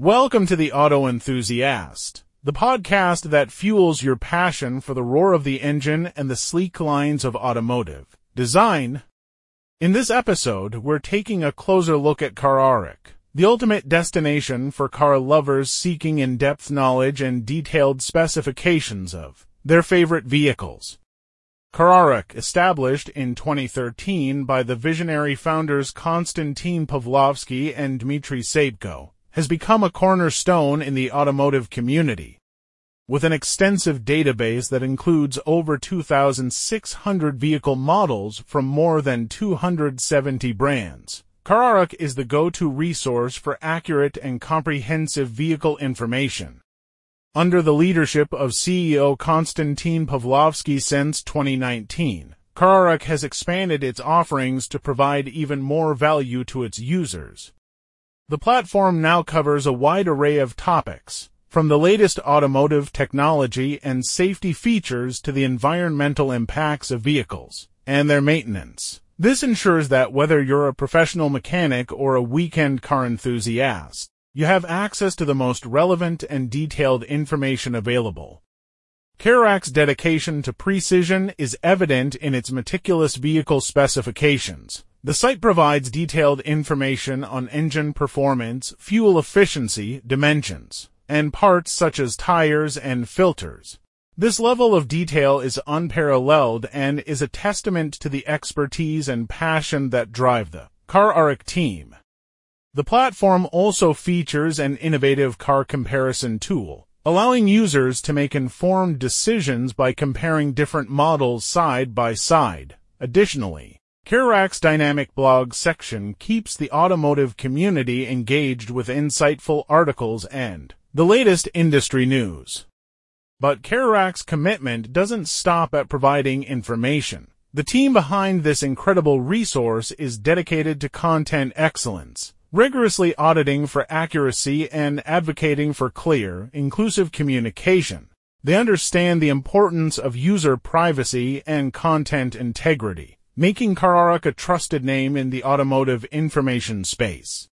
Welcome to the Auto Enthusiast, the podcast that fuels your passion for the roar of the engine and the sleek lines of automotive design. In this episode, we're taking a closer look at CarAraC, the ultimate destination for car lovers seeking in-depth knowledge and detailed specifications of their favorite vehicles. CarAraC, established in 2013 by the visionary founders Konstantin Pavlovskii and Dmitry Sapko, has become a cornerstone in the automotive community. With an extensive database that includes over 2,600 vehicle models from more than 270 brands, CarAraC is the go-to resource for accurate and comprehensive vehicle information. Under the leadership of CEO Konstantin Pavlovskii since 2019, CarAraC has expanded its offerings to provide even more value to its users. The platform now covers a wide array of topics, from the latest automotive technology and safety features to the environmental impacts of vehicles and their maintenance. This ensures that whether you're a professional mechanic or a weekend car enthusiast, you have access to the most relevant and detailed information available. CarAraC's dedication to precision is evident in its meticulous vehicle specifications. The site provides detailed information on engine performance, fuel efficiency, dimensions, and parts such as tires and filters. This level of detail is unparalleled and is a testament to the expertise and passion that drive the CarAraC team. The platform also features an innovative car comparison tool, allowing users to make informed decisions by comparing different models side by side. Additionally, CarAraC's dynamic blog section keeps the automotive community engaged with insightful articles and the latest industry news. But CarAraC's commitment doesn't stop at providing information. The team behind this incredible resource is dedicated to content excellence rigorously auditing for accuracy and advocating for clear, inclusive communication. They understand the importance of user privacy and content integrity, making CarAraC a trusted name in the automotive information space.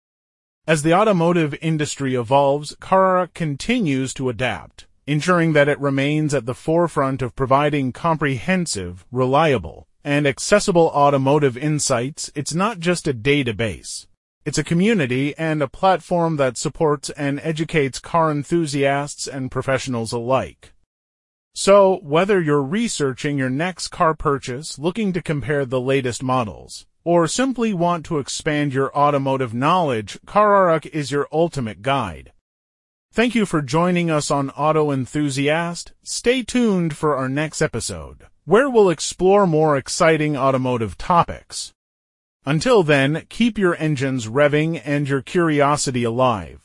As the automotive industry evolves, CarAraC continues to adapt, ensuring that it remains at the forefront of providing comprehensive, reliable, and accessible automotive insights. It's not just a database. It's a community and a platform that supports and educates car enthusiasts and professionals alike. So, whether you're researching your next car purchase, looking to compare the latest models, or simply want to expand your automotive knowledge, CarAraC is your ultimate guide. Thank you for joining us on Auto Enthusiast. Stay tuned for our next episode, where we'll explore more exciting automotive topics. Until then, keep your engines revving and your curiosity alive.